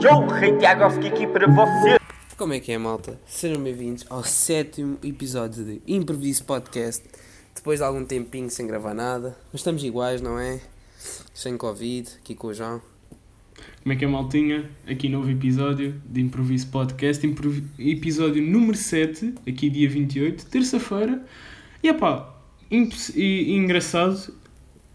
Joe Reitiagovski aqui para você. Como é que é, malta? Sejam bem-vindos ao sétimo episódio de Improviso Podcast. Depois de algum tempinho sem gravar nada, mas estamos iguais, não é? Sem Covid, aqui com o João. Como é que é, maltinha? Aqui novo episódio de Improviso Podcast, improv- episódio número 7, aqui dia 28, terça-feira. E epá, imposs- e, e engraçado,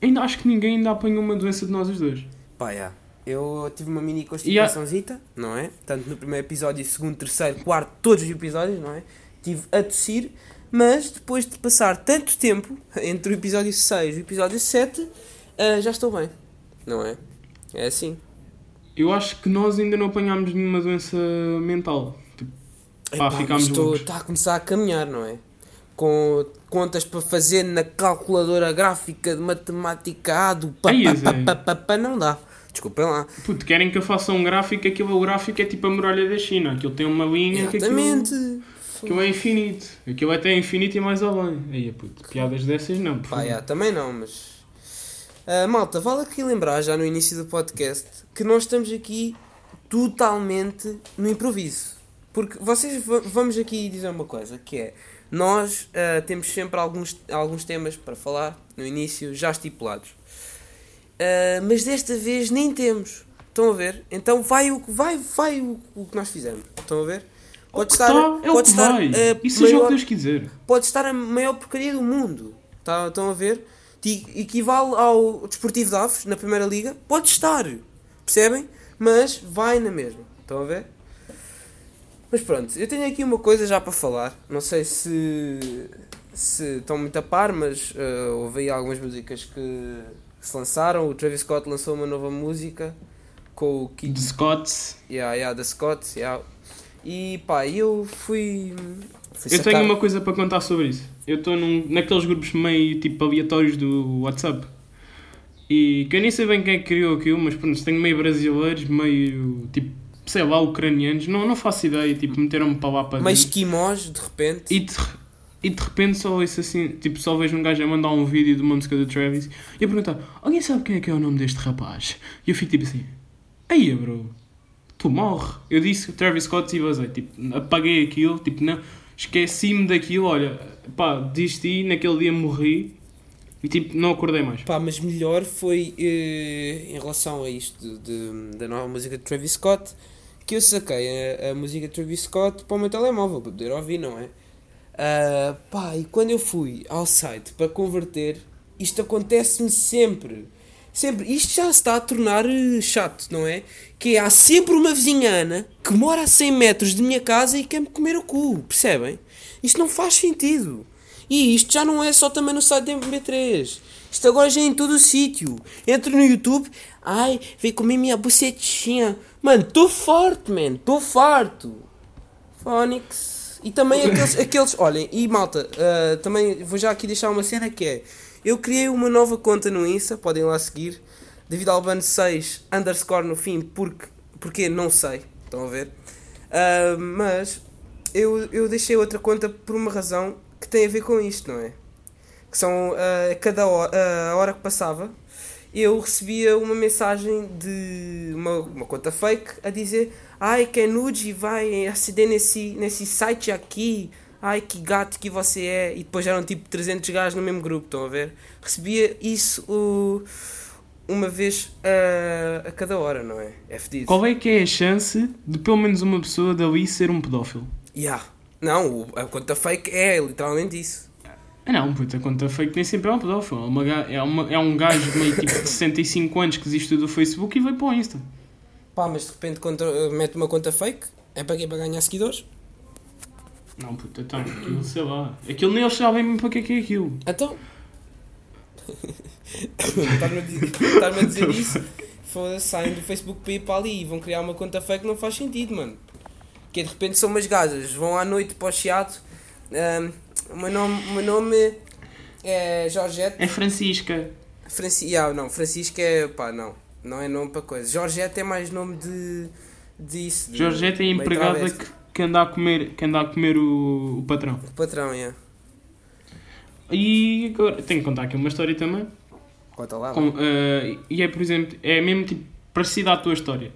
ainda acho que ninguém ainda apanhou uma doença de nós os dois. Pá, já. Eu tive uma mini constipaçãozita, não é? Tanto no primeiro episódio, segundo, terceiro, quarto, todos os episódios, não é? Tive a tossir, mas depois de passar tanto tempo entre o episódio 6 e o episódio 7, ah, já estou bem, não é? É assim. Eu acho que nós ainda não apanhámos nenhuma doença mental. Tipo, pá, Epá, ficámos isto loucos. está a começar a caminhar, não é? Com contas para fazer na calculadora gráfica de matemática A do pá, Ai, pá, Zé. pá, pá, pá, pá, não dá. Desculpem lá. Puto, querem que eu faça um gráfico, aquilo o gráfico é tipo a muralha da China. Aquilo tem uma linha que aquilo, Exatamente. aquilo é infinito. Aquilo é até infinito e mais além. Aí, puto, piadas dessas não, por Pá, favor. já, também não, mas. Ah, malta, vale aqui lembrar, já no início do podcast, que nós estamos aqui totalmente no improviso. Porque vocês va- vamos aqui dizer uma coisa, que é nós ah, temos sempre alguns, alguns temas para falar no início, já estipulados. Ah, mas desta vez nem temos. Estão a ver? Então vai o que vai, vai o, o que nós fizemos. Estão a ver? Pode estar, Tá, é pode estar vai. Isso seja o maior- que Deus quiser. pode estar a maior porcaria do mundo. Tá, estão a ver? Ti- Equivale ao Desportivo de Aves, na Primeira Liga. Pode estar. Percebem? Mas vai na mesma. Estão a ver? Mas pronto, eu tenho aqui uma coisa já para falar. Não sei se, se estão muito a par, mas houve aí algumas músicas que se lançaram. O Travis Scott lançou uma nova música com o Kid De Scots. yeah, yeah, da Scott. Yeah. E pá, eu fui. fui Eu sacar- tenho uma coisa para contar sobre isso. Eu estou naqueles grupos meio tipo aleatórios do WhatsApp. E que eu nem sei bem quem é que criou aquilo, mas pronto, tenho meio brasileiros, meio tipo, sei lá, ucranianos, não, não faço ideia, tipo, meteram-me para lá para dentro. esquimós, de repente. E de, e de repente só ouço assim, tipo, só vejo um gajo a mandar um vídeo de uma música do Travis e eu perguntar, alguém sabe quem é que é o nome deste rapaz? E eu fico tipo assim, aí bro, tu morre. Eu disse Travis Scott e vazei, tipo, apaguei aquilo, tipo, não, esqueci-me daquilo, olha, pá, desisti, naquele dia morri e tipo, não acordei mais. Pá, mas melhor foi eh, em relação a isto de, de- da nova música de Travis Scott que eu saquei a, a música de Travis Scott para o meu telemóvel para poder ouvir, não é? Ah, pá, e quando eu fui ao site para converter, isto acontece-me sempre. Sempre. Isto já se está a tornar eh, chato, não é? Que é, há sempre uma vizinhana que mora a 100 metros de minha casa e quer-me comer o cu, percebem? Isto não faz sentido. E isto já não é só também no site da MP3. Isto agora já é em todo o sítio. Entro no YouTube, ai, vem comer minha bucetinha. Mano, tô farto, man, tô farto. Phonics. E também aqueles, aqueles olhem, e malta, ah, também vou já aqui deixar uma cena que é, eu criei uma nova conta no Insta, podem lá seguir, David Albano 6, underscore no fim, porque, porque não sei, estão a ver? Ah, mas eu, eu deixei outra conta por uma razão que tem a ver com isto, não é? Que são a cada hora, a hora que passava, eu recebia uma mensagem de uma, uma conta fake a dizer Ai, que é nude, vai aceder nesse, nesse site aqui. Ai, que gato que você é. E depois eram tipo 300 gajos no mesmo grupo, estão a ver? Recebia isso o- uma vez a, a cada hora, não é? É fedido. Qual é que é a chance de pelo menos uma pessoa dali ser um pedófilo? Yeah. Não, a conta fake é literalmente isso. Ah não, puta, a conta fake nem sempre é um pedófilo. É, uma, é, uma- é um gajo meio tipo de 65 anos que desistiu do Facebook e veio para o Insta. Pá, mas de repente contra- mete uma conta fake? É para quê? Para ganhar seguidores? Não, puta, então, aquilo, sei lá. Aquilo nem eles sabem mesmo para que é que é aquilo. Então. Estar-me a dizer, a dizer isso. Foda-se, saem do Facebook para ir para ali e vão criar uma conta fake, não faz sentido, mano. Que de repente são umas gajas, vão à noite para o chiado. ahm, o, meu nome, o meu nome é Jorgette. É Francisca. Franci, ah, não, Francisco é. pá, não. Não é nome para coisa. Jorgette é mais nome de. disso. de- Jorgette é empregada que, que anda a comer, que anda a comer o, o patrão. Patrão, é. E agora, tenho que contar aqui uma história também. Conta lá. Com, eh, e é, por exemplo, é mesmo tipo parecida à tua história.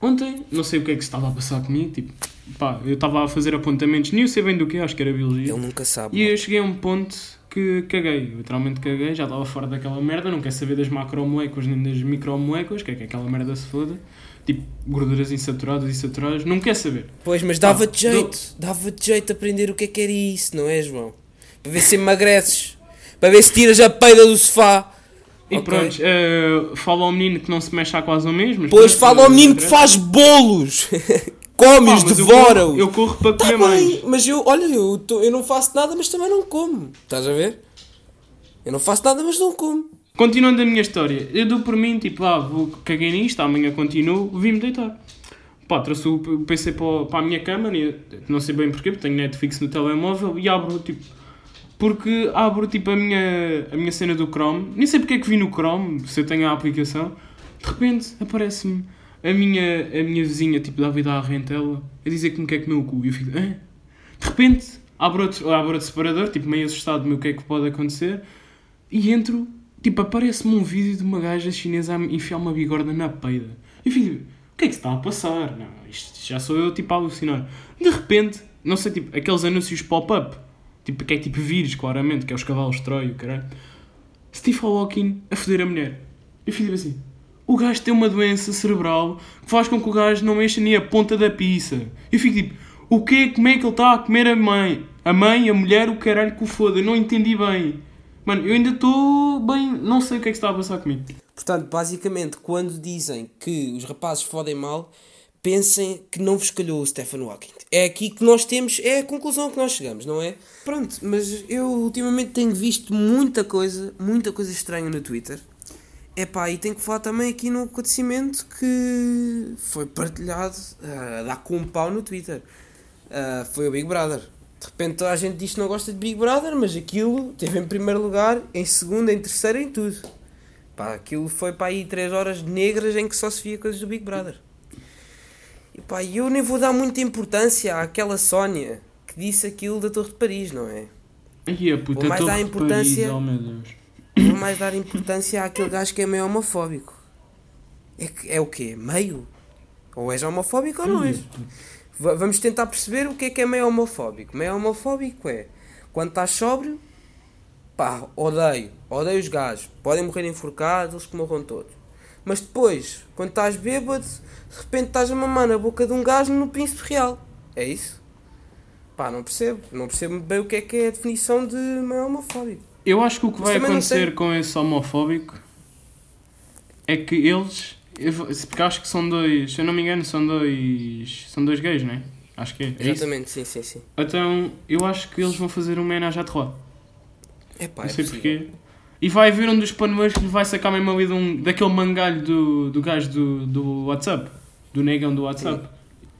Ontem, não sei o que é que se estava a passar comigo, tipo, pá, eu estava a fazer apontamentos, nem eu sei bem do que, acho que era biologia. Ele nunca sabe. E eu cheguei a um ponto que caguei, literalmente caguei, já estava fora daquela merda, não quer saber das macromoléculas nem das micromoléculas, que é que aquela merda se foda. Tipo, gorduras insaturadas e saturadas, não quer saber. Pois, mas dava-te jeito, dava-te jeito aprender o que é que era isso, não é, João? Para ver se emagreces, para ver se tiras a peida do sofá. E Ok. pronto, eh, fala ao menino que não se mexe há quase um mês, mas... Pois fala ao não menino que faz bolos, Pá, come-os, mas eu Eu corro para Tá comer mais. mas eu, olha, eu, tô- eu não faço nada, mas também não como. Estás a ver? Eu não faço nada, mas não como. Continuando a minha história, eu dou por mim, tipo, ah, vou, caguei nisto, amanhã continuo, vim-me deitar. Pá, trouxe o PC para, para a minha cama, nem- não sei bem porquê, porque tenho Netflix no telemóvel, e abro, tipo, porque abro, tipo, a minha, a minha cena do Chrome, nem sei porque é que vi no Chrome, se eu tenho a aplicação, de repente aparece-me a minha, a minha vizinha, tipo, da vida à rentela, a dizer que me quer comer o cu, e eu fico, Hã? De repente, abro outro, abro outro separador, tipo, meio assustado, meu, o que é que pode acontecer, e entro, tipo, aparece-me um vídeo de uma gaja chinesa a enfiar uma bigorna na peida. E eu fico, o que é que se está a passar? Não, isto já sou eu, tipo, a alucinar. De repente, não sei, tipo, aqueles anúncios pop-up, tipo, que é tipo vírus, claramente, que é os cavalos de Troia, caralho. Steve Hawking a foder a mulher. Eu fico tipo assim, o gajo tem uma doença cerebral que faz com que o gajo não mexa nem a ponta da pizza. Eu fico tipo, o quê? Como é que ele está a comer a mãe? A mãe, a mulher, o caralho que o foda. Eu não entendi bem. Mano, eu ainda estou bem. Não sei o que é que está a passar comigo. Portanto, basicamente, quando dizem que os rapazes fodem mal, pensem que não vos calhou o Stephen Hawking. É aqui que nós temos, é a conclusão que nós chegamos, não é? Pronto, mas eu ultimamente tenho visto muita coisa, muita coisa estranha no Twitter. Epá, e tenho que falar também aqui no acontecimento que foi partilhado a dar com um pau no Twitter. Ah, foi o Big Brother. De repente toda a gente diz que não gosta de Big Brother, mas aquilo teve em primeiro lugar, em segundo, em terceiro, em tudo. Pá, aquilo foi para aí 3 horas negras em que só se via coisas do Big Brother. E pá, eu nem vou dar muita importância àquela Sónia que disse aquilo da Torre de Paris, não é? Ai, a puta mais Torre dar de Paris, oh meu Deus. Vou mais dar importância àquele gajo que é meio homofóbico. É, que, é o quê? Meio? Ou és homofóbico ou não és? Va- Vamos tentar perceber o que é que é meio homofóbico. Meio homofóbico é quando estás sóbrio, pá, odeio, odeio os gajos, podem morrer enforcados, eles que morram todos. Mas depois, quando estás bêbado, de repente estás a mamar na boca de um gajo no Príncipe Real. É isso? Pá, não percebo. Não percebo bem o que é que é a definição de meio homofóbico. Eu acho que o que vai acontecer com esse homofóbico é que eles. Porque acho que são dois. Se eu não me engano, são dois. São dois gays, não é? Acho que é. é isso? Exatamente, sim, sim, sim. Então, eu acho que eles vão fazer uma homenagem à Terroir. É pá, Não é sei possível. porquê. E vai haver um dos paneleiros que lhe vai sacar mesmo ali de um, daquele mangalho do, do gajo do, do WhatsApp. Do negão do WhatsApp.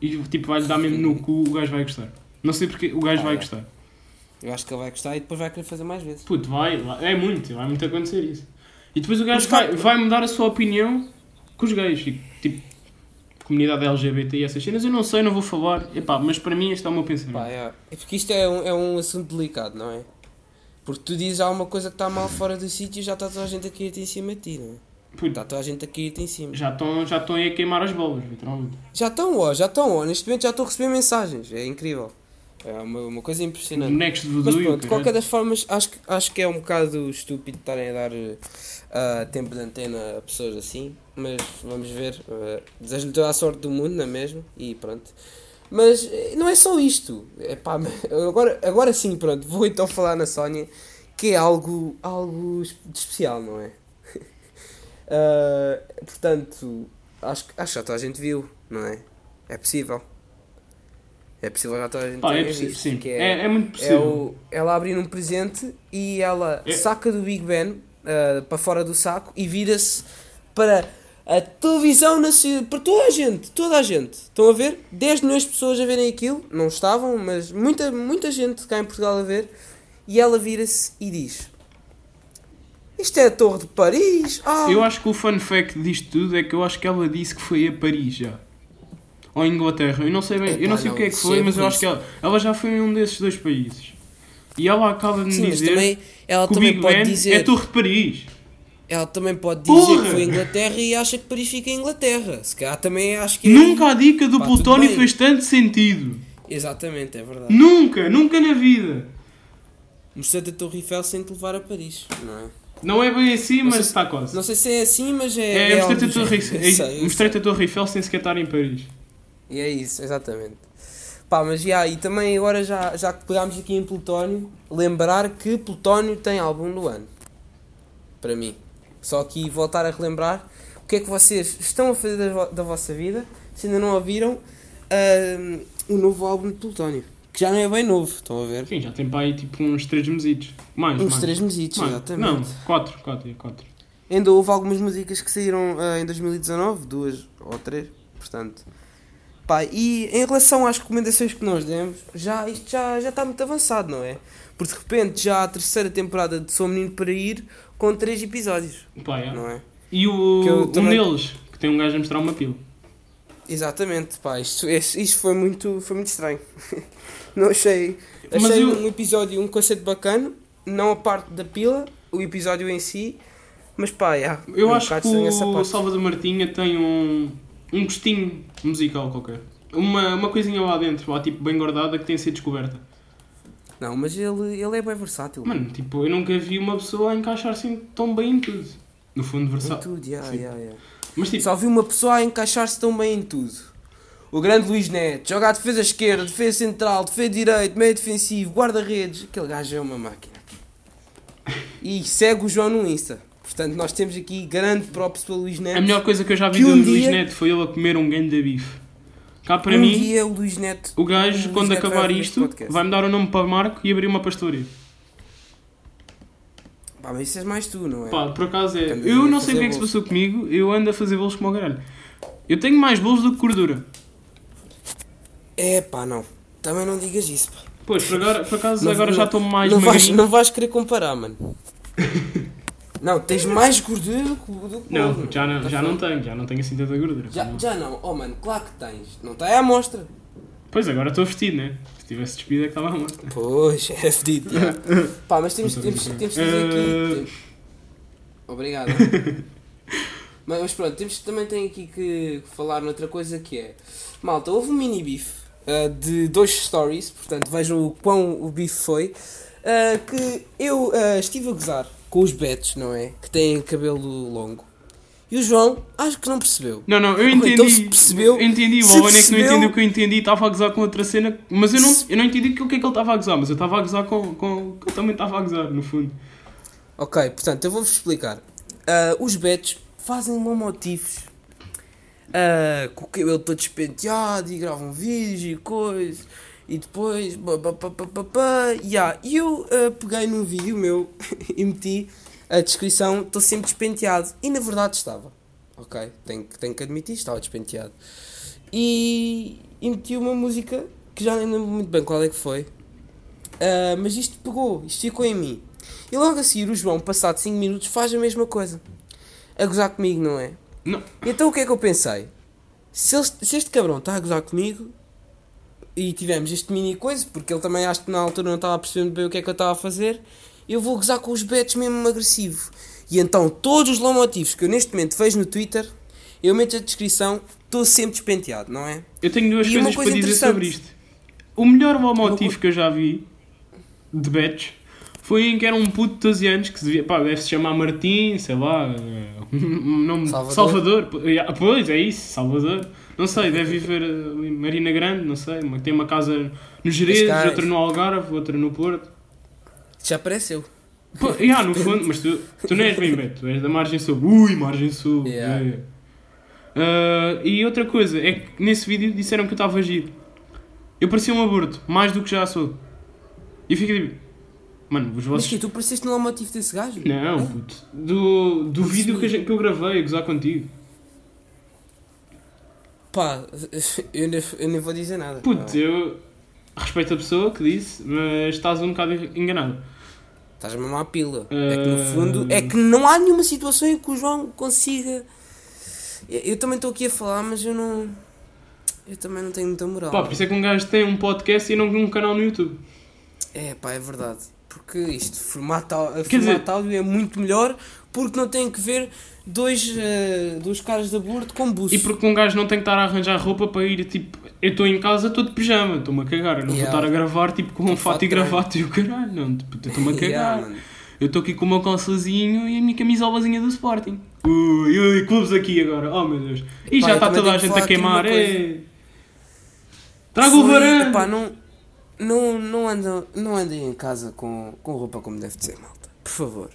E tipo, vai-lhe dar mesmo no cu, o gajo vai gostar. Não sei porque o gajo Ah, vai é. gostar. Eu acho que ele vai gostar e depois vai querer fazer mais vezes. Puto, vai, é muito, vai muito acontecer isso. E depois o gajo vai, vai- mudar a sua opinião com os gays. Tipo, comunidade LGBT e essas cenas, eu não sei, não vou falar. Epá, mas para mim este é o meu pensamento. Pá, é. é porque isto é um, é um assunto delicado, não é? Porque tu dizes alguma coisa que está mal fora do sítio e já está toda a gente a cair-te em cima de ti, não é? Puto, Está toda a gente a cair-te em cima. já estão já estão aí a queimar as bolas, literalmente. Já estão, ó, já estão, ó. Neste momento já estou a receber mensagens. É incrível. É uma, uma coisa impressionante. Bonecos de Mas voodoo pronto, de qualquer caralho. das formas, acho, que- acho que é um bocado estúpido estarem a dar eh, tempo de antena a pessoas assim. Mas vamos ver. eh, Desejo-lhe toda a sorte do mundo, não é mesmo? E pronto. Mas eh, não é só isto. É pá, agora, agora sim, pronto. Vou então falar na Sónia, que é algo, algo de especial, não é? Eh, portanto, acho, acho que já toda a gente viu, não é? É possível. É possível já toda a gente Pá, é visto, sim. que É, é muito é possível. o, ela abre um presente e ela É. saca do Big Ben ah, para fora do saco e vira-se para a televisão nacional, para toda a gente, toda a gente. Estão a ver? 10 milhões de pessoas a verem aquilo, não estavam, mas muita, muita gente cá em Portugal a ver. E ela vira-se e diz: Isto é a Torre de Paris. Ah, Eu acho que o fun fact disto tudo é que eu acho que ela disse que foi a Paris já. Ou Inglaterra. Eu não sei bem, eu não Epá, sei o não, que é que foi, é mas eu acho que ela, ela já foi em um desses dois países. E ela acaba de me sim, dizer também, ela que o também Big pode Ben dizer. é a Torre de Paris. Ela também pode dizer Porra! que foi Inglaterra e acha que Paris fica em Inglaterra. Se calhar também acho que é. Nunca a dica do Pá, plutónio fez tanto sentido. Exatamente, é verdade. Nunca, nunca na vida. Mostrei-te a Torre Eiffel sem te levar a Paris, não é? Não é bem assim, Não mas se- está quase. Não sei se é assim, mas é. É, é mostrei-te a mostrei-te a Torre Eiffel sem sequer estar em Paris. E é isso, exatamente. Pá, mas já, e também agora já, já que pegámos aqui em Plutónio, lembrar que Plutónio tem álbum do ano. Para mim. Só aqui voltar a relembrar o que é que vocês estão a fazer da, da vossa vida, se ainda não ouviram ahm, o novo álbum de Plutónio. Que já não é bem novo, estão a ver? Sim, já tem para aí tipo uns 3 mesitos. Mais, Uns mais. três mesitos, Mais. exatamente. Não, 4, 4, 4. Ainda houve algumas músicas que saíram ah, em 2019, duas ou três, portanto. Pá, e em relação às recomendações que nós demos, já, isto já, já está muito avançado, não é? Porque de repente já há a terceira temporada de Sou Menino para Ir com três episódios, Pá, é. não é? E o, Que eu um também- deles, que tem um gajo a mostrar uma pila. Exatamente, pá, isto, isto foi, muito, foi muito estranho. não achei. Mas Achei eu- um episódio, um conceito bacana, não a parte da pila, o episódio em si, mas pá, yeah, Eu é um acho que o. Salvador Martinha tem um, um gostinho musical qualquer. Uma, uma coisinha lá dentro, lá tipo bem guardada, que tem a ser descoberta. Não, mas ele, ele é bem versátil. Mano, tipo, eu nunca vi uma pessoa a encaixar-se tão bem em tudo. No fundo, Em versátil. tudo, yeah, Sim. yeah, yeah. Mas tipo, Só vi uma pessoa a encaixar-se tão bem em tudo. O grande Luís Neto, joga a defesa esquerda, defesa central, defesa direito, meio defensivo, guarda-redes. Aquele gajo é uma máquina. E segue o João no Insta. Portanto, nós temos aqui grande props para Luís Neto. a melhor coisa que eu já vi do um Luís dia- Neto foi ele a comer um ganho de bife. Cá para um mim, dia o Luís Neto. o gajo, o quando Neto acabar isto, vai-me dar o nome para Marco e abrir uma pastoria. Pá, mas isso és mais tu, não é? Pá, por acaso é. Eu não sei o que é que se passou comigo, eu ando a fazer bolos como o caralho. Eu tenho mais bolos do que gordura. É pá, não. Também não digas isso, pá. Pois, por, agora, por acaso Não- agora não- já estou mais não vais, não vais querer comparar, mano. não, tens mais gordura do que do que Não, já não, tá já não tenho, já não tenho assim tanta gordura. Já, já não, oh mano, claro que tens. Não está à amostra. Pois, agora estou vestido, né? Se tivesse despido é que estava morto. Pois, é fedido. já. Pá, mas temos, temos, temos de dizer aqui. Eh, Obrigado. mas, mas pronto, temos, também tem aqui que falar noutra coisa que é. Malta, houve um mini bife ah, de dois stories, portanto vejam o quão o bife foi. ah, que eu ah, estive a gozar com os betos, não é? Que têm cabelo longo. E o João, acho que não percebeu. Não, não, eu Ok, entendi. então se percebeu- eu entendi, o Alvan é que não entendeu o que eu entendi e estava a gozar com outra cena. Mas eu não, eu não entendi o que é que ele estava a gozar, mas eu estava a gozar com, com. que eu também estava a gozar, no fundo. Ok, portanto, eu vou-vos explicar. Ah, os betos fazem motivos ah, com o cabelo todo despenteado e gravam vídeos e coisas. E depois. Pá, yeah. E eu ah, peguei num vídeo meu e meti a descrição: estou sempre despenteado. E na verdade estava. Ok, tenho, que- tenho que admitir, estava despenteado. E, e meti uma música que já nem lembro muito bem qual é que foi. Ah, mas isto pegou, isto ficou em mim. E logo a seguir o João, passado 5 minutos, faz a mesma coisa. A gozar comigo, não é? Não. Então o que é que eu pensei? Se, ele- se este cabrão está a gozar comigo e tivemos este mini coisa, porque ele também acho que na altura não estava a perceber bem o que é que eu estava a fazer, eu vou gozar com os betos mesmo agressivo. E então todos os lomotivos que eu neste momento vejo no Twitter, eu meto a descrição, estou sempre despenteado, não é? Eu tenho duas E coisas para coisa dizer sobre isto. O melhor Uma motivo co- que eu já vi de bets foi em que era um puto de 12 anos que se devia, pá, deve-se chamar Martim, sei lá, eh, nome Salvador. Salvador. Yeah, Pois, é isso, Salvador. Não sei, deve viver ali em Marina Grande, não sei, tem uma casa no Jerez, Cascais. outra no Algarve, outra no Porto. Já apareceu. Pô, yeah, no fundo, mas tu, tu não és bem Beto, tu és da margem sul. Ui, margem sul. Yeah. yeah. Ah, e outra coisa, é que nesse vídeo disseram que eu estava a agir. Eu parecia um aborto, mais do que já sou. E fico tipo, mano, os Mas vossos. que tu pareceste no lomotivo desse gajo? Não, puto. Do, do vídeo que, a gente- que eu gravei a gozar contigo. Pá, eu nem, eu nem vou dizer nada. Puto, eu respeito a pessoa que disse, mas estás um bocado enganado. Estás a mamar a pila. É que no Ah. fundo, é que não há nenhuma situação em que o João consiga. Eu, eu também estou aqui a falar, mas eu não. Eu também não tenho muita moral. Pá, por isso é que um gajo tem um podcast e não um canal no YouTube. É pá, é verdade. Porque isto, formato, Quer dizer- formato áudio é muito melhor porque não tem que ver dois, eh, dois caras de aborto com buço. E porque um gajo não tem que estar a arranjar roupa para ir, tipo, eu estou em casa, estou de pijama, estou-me a cagar. Eu não Yeah. vou estar a gravar, tipo, com um fato e treino. gravata e o caralho, não, tipo, estou-me a cagar. Yeah, eu estou aqui com o meu calçazinho e a minha camisolazinha do Sporting. Ui, ui, clubes aqui agora, oh meu Deus. E já está toda a gente a queimar, é. Traga o varão! epá, não, não, não, andam, não andem em casa com, com roupa como deve de ser, malta. Por favor.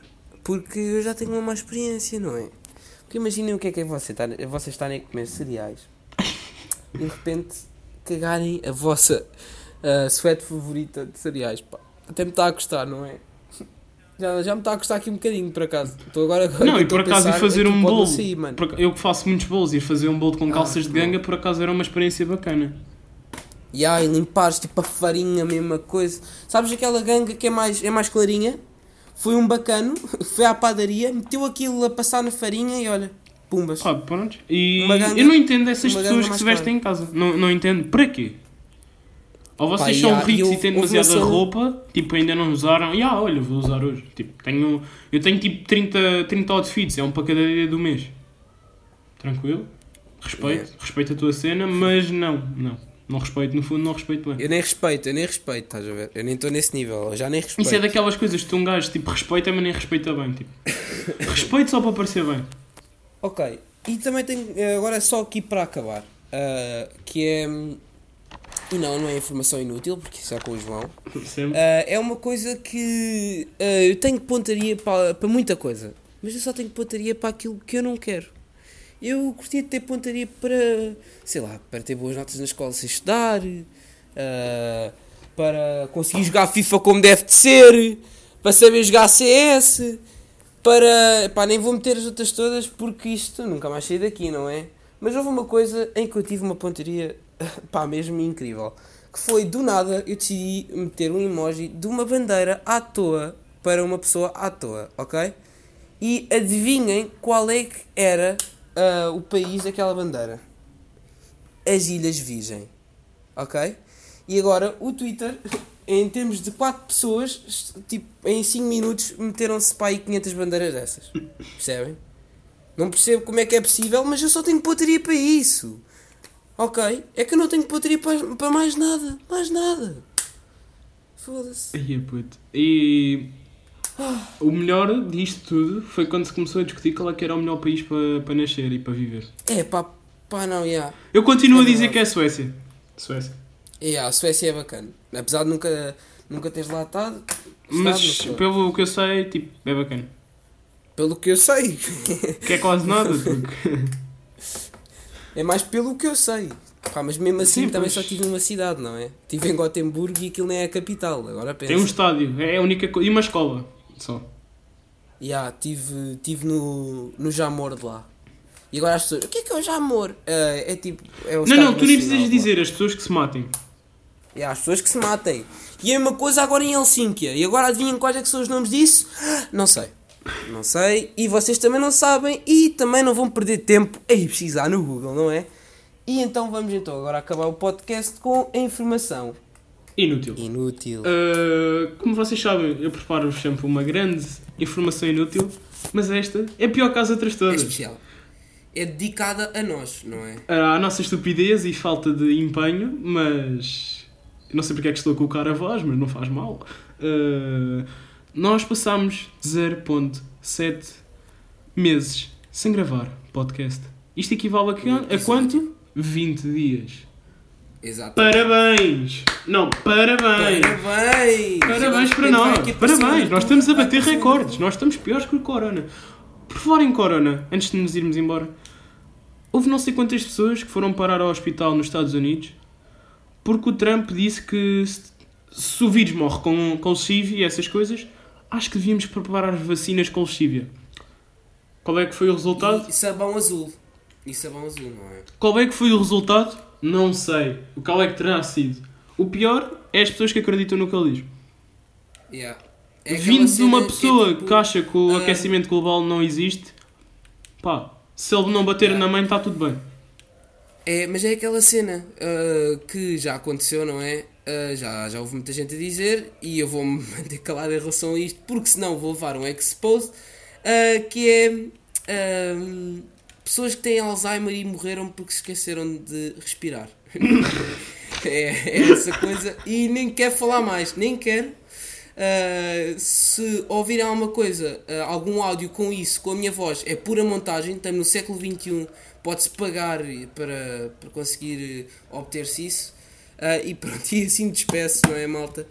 Porque eu já tenho uma má experiência, não é? Porque imaginem o que é que é você estar, vocês estarem a comer cereais e de repente cagarem a vossa uh, suéte favorita de cereais. Pá. Até me está a gostar, não é? Já, já me está a gostar aqui um bocadinho, por acaso. Estou agora, Não, e por acaso ir fazer um bolo. sair, Eu que faço muitos bolos, ir fazer um bolo com Ah, calças de bom. ganga, por acaso era uma experiência bacana. E aí limpares tipo a farinha, a mesma coisa. Sabes aquela ganga que é mais, é mais clarinha? Foi um bacano, foi à padaria, meteu aquilo a passar na farinha e olha, pumbas. Pá, pronto. E eu não entendo essas pessoas que se vestem em casa. Não, não entendo. Para quê? Ou vocês Pá, são yeah, ricos e e têm demasiada roupa, tipo, ainda não usaram. E ah, olha, vou usar hoje. Tipo, tenho, eu tenho tipo 30, 30 outfits, é um para cada dia do mês. Tranquilo? Respeito, Yeah. respeito a tua cena, mas não, não. Não respeito, no fundo, não respeito bem. Eu nem respeito, eu nem respeito, estás a ver? Eu nem estou nesse nível, eu já nem respeito. Isso é daquelas coisas que um gajo tipo respeita, mas nem respeita bem. Tipo, respeito só para parecer bem. Ok, e também tenho, eh, agora só aqui para acabar, ah, que é, e não, não é informação inútil, porque isso é com o João. Ah, é uma coisa que ah, eu tenho pontaria para, para muita coisa, mas eu só tenho pontaria para aquilo que eu não quero. Eu curtia ter pontaria para, sei lá, para ter boas notas na escola sem estudar, ah, para conseguir jogar FIFA como deve de ser, para saber jogar CS, para. pá, nem vou meter as outras todas porque isto nunca mais saí daqui, não é? Mas houve uma coisa em que eu tive uma pontaria, pá, mesmo incrível. Que foi do nada eu decidi meter um emoji de uma bandeira à toa para uma pessoa à toa, ok? E adivinhem qual é que era ah, o país daquela bandeira? As Ilhas Virgem, ok? E agora o Twitter, em termos de 4 pessoas, tipo, em 5 minutos meteram-se para aí 500 bandeiras dessas. Percebem? Não percebo como é que é possível, mas eu só tenho pontaria para isso. Ok? É que eu não tenho pontaria para, para mais nada. Mais nada. Foda-se. Puto. E o melhor disto tudo foi quando se começou a discutir qual é que era o melhor país para, para nascer e para viver. É pá, pá não, já. Eu continuo É a dizer verdade. que é Suécia. Suécia. Yeah, a Suécia é bacana. Apesar de nunca, nunca teres lá estado. Mas pelo que eu sei, tipo, é bacana. pelo que eu sei. Que é quase nada, é mais pelo que eu sei. Pá, mas mesmo assim Sim, também pois. só estive numa cidade, não é? Estive em Gotemburgo e aquilo nem é a capital. Agora pensa. Tem um estádio, é a única coisa. E uma escola. Só. Yeah, tive, tive no, no Jamor de lá. E agora as pessoas, o que é que é o Jamor? Ah, é tipo. É Não, não, tu nem precisas dizer as pessoas que se matem. E há as pessoas que se matem. E é uma coisa agora em Helsínquia. E agora adivinhem quais é que são os nomes disso? Não sei. Não sei. E vocês também não sabem. E também não vão perder tempo a ir pesquisar no Google, não é? E então vamos então agora acabar o podcast com a informação. Inútil. Inútil. Uh, como vocês sabem, eu preparo-vos sempre uma grande informação inútil, mas esta é pior que as outras É todas. especial. É dedicada a nós, não é? À nossa estupidez e falta de empenho, mas. Não sei porque é que estou a colocar a voz, mas não faz mal. Uh, nós passámos 0.7 meses sem gravar podcast. Isto equivale a, que- a quanto? 20 dias. Exato. Parabéns! Não, parabéns! Parabéns! Parabéns para nós! Parabéns! Nós estamos a bater recordes. Nós estamos piores que o Corona. Por falar em Corona, antes de nos irmos embora, houve não sei quantas pessoas que foram parar ao hospital nos Estados Unidos porque o Trump disse que se, se o vírus morre com, com lexívia e essas coisas, acho que devíamos preparar as vacinas com lexívia. Qual é que foi o resultado? E sabão azul. E sabão azul, não é? Qual é que foi o resultado? Não sei. O qual é que terá sido? O pior é as pessoas que acreditam no que ele diz. Yeah. É Vindo de uma que é pessoa tipo, que acha que o ah, aquecimento global não existe, pá, se ele não bater Yeah. na mãe, está tudo bem. É, mas é aquela cena ah, que já aconteceu, não é? uh, já, já houve muita gente a dizer, e eu vou-me manter calado em relação a isto, porque senão vou levar um expose, uh, que é pessoas que têm Alzheimer e morreram porque se esqueceram de respirar. é, é essa coisa, e nem quero falar mais, nem quero. Uh, se ouvirem alguma coisa, uh, algum áudio com isso, com a minha voz, é pura montagem. Estamos no século XXI, pode-se pagar para, para conseguir obter-se isso. Uh, e pronto, e assim despeço, não é, malta?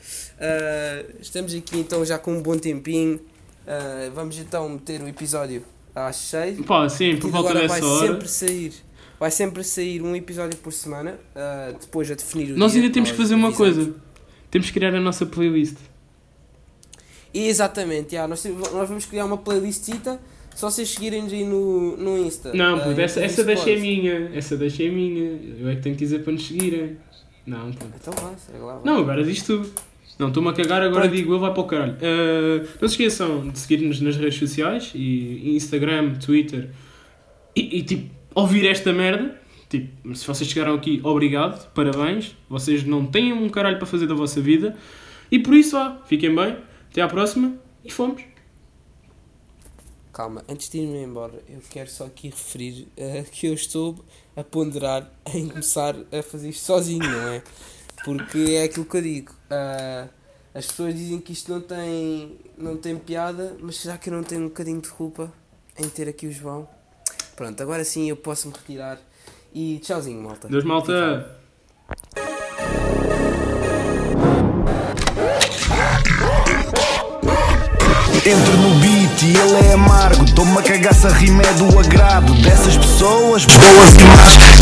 estamos aqui então já com um bom tempinho. vamos então meter o episódio às 6. Pá, sim, por volta dessa vai hora. sempre sair. Vai sempre sair um episódio por semana, depois a definir o Nós dia, ainda temos que fazer uma coisa. Temos que criar a nossa playlist. Exatamente, yeah, nós, nós vamos criar uma playlistita só vocês seguirem-nos aí no, no Insta. Não, Ah, puto, essa, essa deixa é minha. Essa deixa é minha. Eu é que tenho que dizer para nos seguirem. Não, puto. Então segue lá. vá. Não, agora diz tu. Não, estou-me a cagar, agora Pronto. digo eu, vai para o caralho. Ah, não se esqueçam de seguir-nos nas redes sociais, e Instagram, Twitter, e, e, tipo, ouvir esta merda. Tipo, se vocês chegaram aqui, obrigado, parabéns. Vocês não têm um caralho para fazer da vossa vida. E por isso, vá, fiquem bem, até à próxima, e fomos. Calma, antes de irmos embora, eu quero só aqui referir ah, que eu estou a ponderar em começar a fazer isto sozinho, não é? Porque é aquilo que eu digo. ah, as pessoas dizem que isto não tem, não tem piada, mas será que eu não tenho um bocadinho de culpa em ter aqui o João? Pronto, agora sim eu posso me retirar. E tchauzinho, malta. Deus, malta. Entro no beat e ele é amargo Toma cagaça, rima é do agrado Dessas pessoas, boas e más